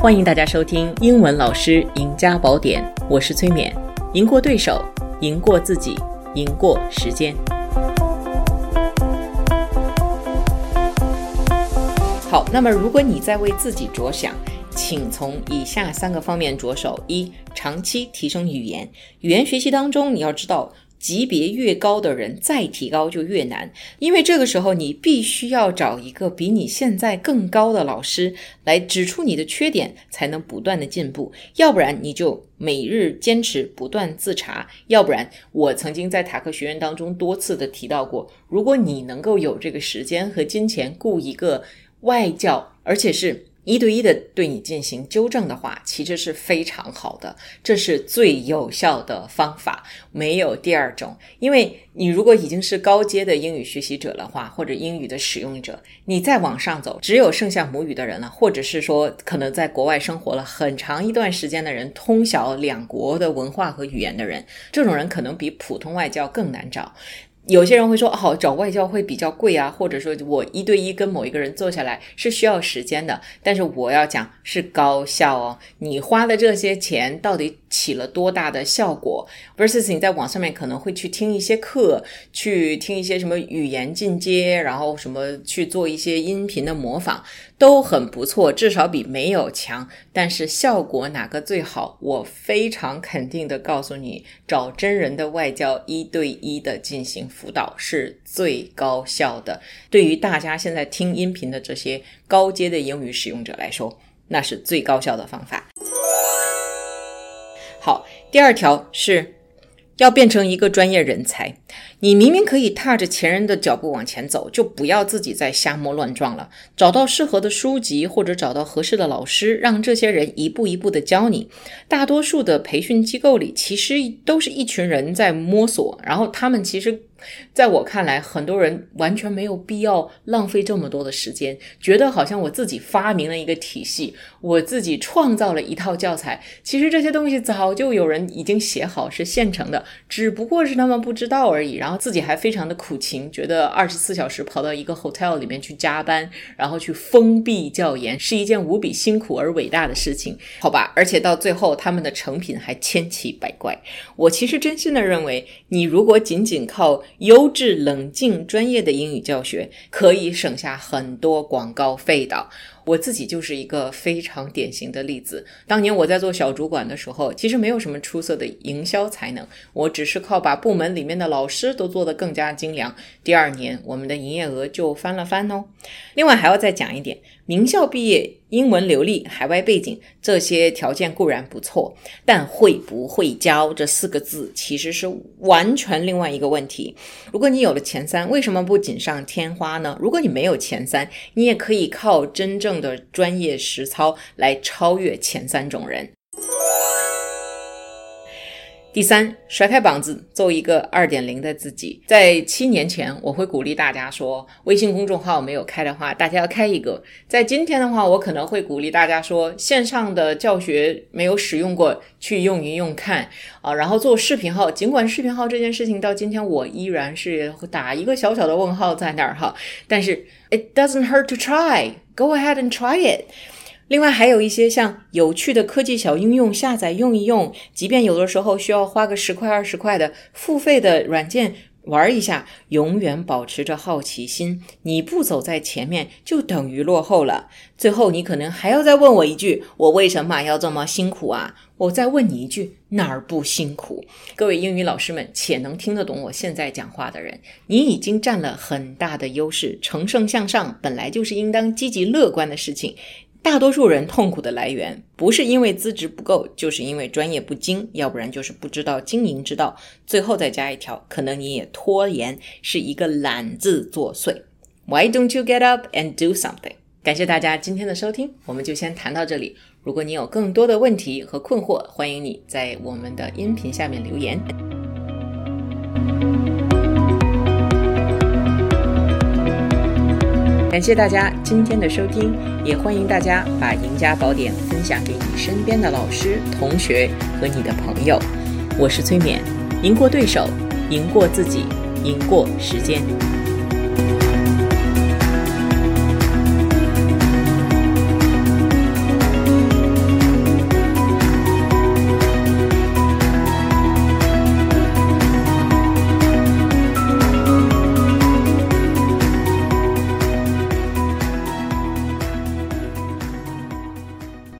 欢迎大家收听《英文老师赢家宝典》，我是崔勉。赢过对手，赢过自己，赢过时间。好，那么如果你在为自己着想，请从以下三个方面着手：一、长期提升语言。语言学习当中，你要知道。级别越高的人，再提高就越难，因为这个时候你必须要找一个比你现在更高的老师来指出你的缺点，才能不断的进步。要不然你就每日坚持不断自查，要不然我曾经在塔克学院当中多次的提到过，如果你能够有这个时间和金钱雇一个外教，而且是。一对一的对你进行纠正的话，其实是非常好的，这是最有效的方法，没有第二种。因为你如果已经是高阶的英语学习者的话，或者英语的使用者，你再往上走，只有剩下母语的人了，或者是说可能在国外生活了很长一段时间的人，通晓两国的文化和语言的人，这种人可能比普通外教更难找。有些人会说，哦，找外教会比较贵啊，或者说我一对一跟某一个人坐下来是需要时间的。但是我要讲是高效哦，你花的这些钱到底起了多大的效果？versus 你在网上面可能会去听一些课，去听一些什么语言进阶，然后什么去做一些音频的模仿。都很不错，至少比没有强。但是效果哪个最好？我非常肯定的告诉你，找真人的外教一对一的进行辅导是最高效的。对于大家现在听音频的这些高阶的英语使用者来说，那是最高效的方法。好，第二条是。要变成一个专业人才，你明明可以踏着前人的脚步往前走，就不要自己再瞎摸乱撞了。找到适合的书籍，或者找到合适的老师，让这些人一步一步的教你。大多数的培训机构里，其实都是一群人在摸索，然后他们其实。在我看来，很多人完全没有必要浪费这么多的时间，觉得好像我自己发明了一个体系，我自己创造了一套教材。其实这些东西早就有人已经写好，是现成的，只不过是他们不知道而已。然后自己还非常的苦情，觉得二十四小时跑到一个 hotel 里面去加班，然后去封闭教研，是一件无比辛苦而伟大的事情，好吧？而且到最后，他们的成品还千奇百怪。我其实真心的认为，你如果仅仅靠优质、冷静、专业的英语教学可以省下很多广告费的。我自己就是一个非常典型的例子。当年我在做小主管的时候，其实没有什么出色的营销才能，我只是靠把部门里面的老师都做得更加精良。第二年，我们的营业额就翻了番哦。另外还要再讲一点，名校毕业、英文流利、海外背景这些条件固然不错，但会不会教这四个字其实是完全另外一个问题。如果你有了前三，为什么不锦上添花呢？如果你没有前三，你也可以靠真正。的专业实操来超越前三种人。第三，甩开膀子，做一个二点零的自己。在七年前，我会鼓励大家说，微信公众号没有开的话，大家要开一个。在今天的话，我可能会鼓励大家说，线上的教学没有使用过，去用一用看啊。然后做视频号，尽管视频号这件事情到今天，我依然是打一个小小的问号在那儿哈。但是，it doesn't hurt to try。Go ahead and try it。另外还有一些像有趣的科技小应用，下载用一用。即便有的时候需要花个十块二十块的付费的软件玩一下，永远保持着好奇心。你不走在前面，就等于落后了。最后你可能还要再问我一句：我为什么要这么辛苦啊？我再问你一句：哪儿不辛苦？各位英语老师们，且能听得懂我现在讲话的人，你已经占了很大的优势。乘胜向上本来就是应当积极乐观的事情。大多数人痛苦的来源，不是因为资质不够，就是因为专业不精，要不然就是不知道经营之道。最后再加一条，可能你也拖延，是一个懒字作祟。Why don't you get up and do something？感谢大家今天的收听，我们就先谈到这里。如果你有更多的问题和困惑，欢迎你在我们的音频下面留言。感谢大家今天的收听，也欢迎大家把《赢家宝典》分享给你身边的老师、同学和你的朋友。我是崔勉，赢过对手，赢过自己，赢过时间。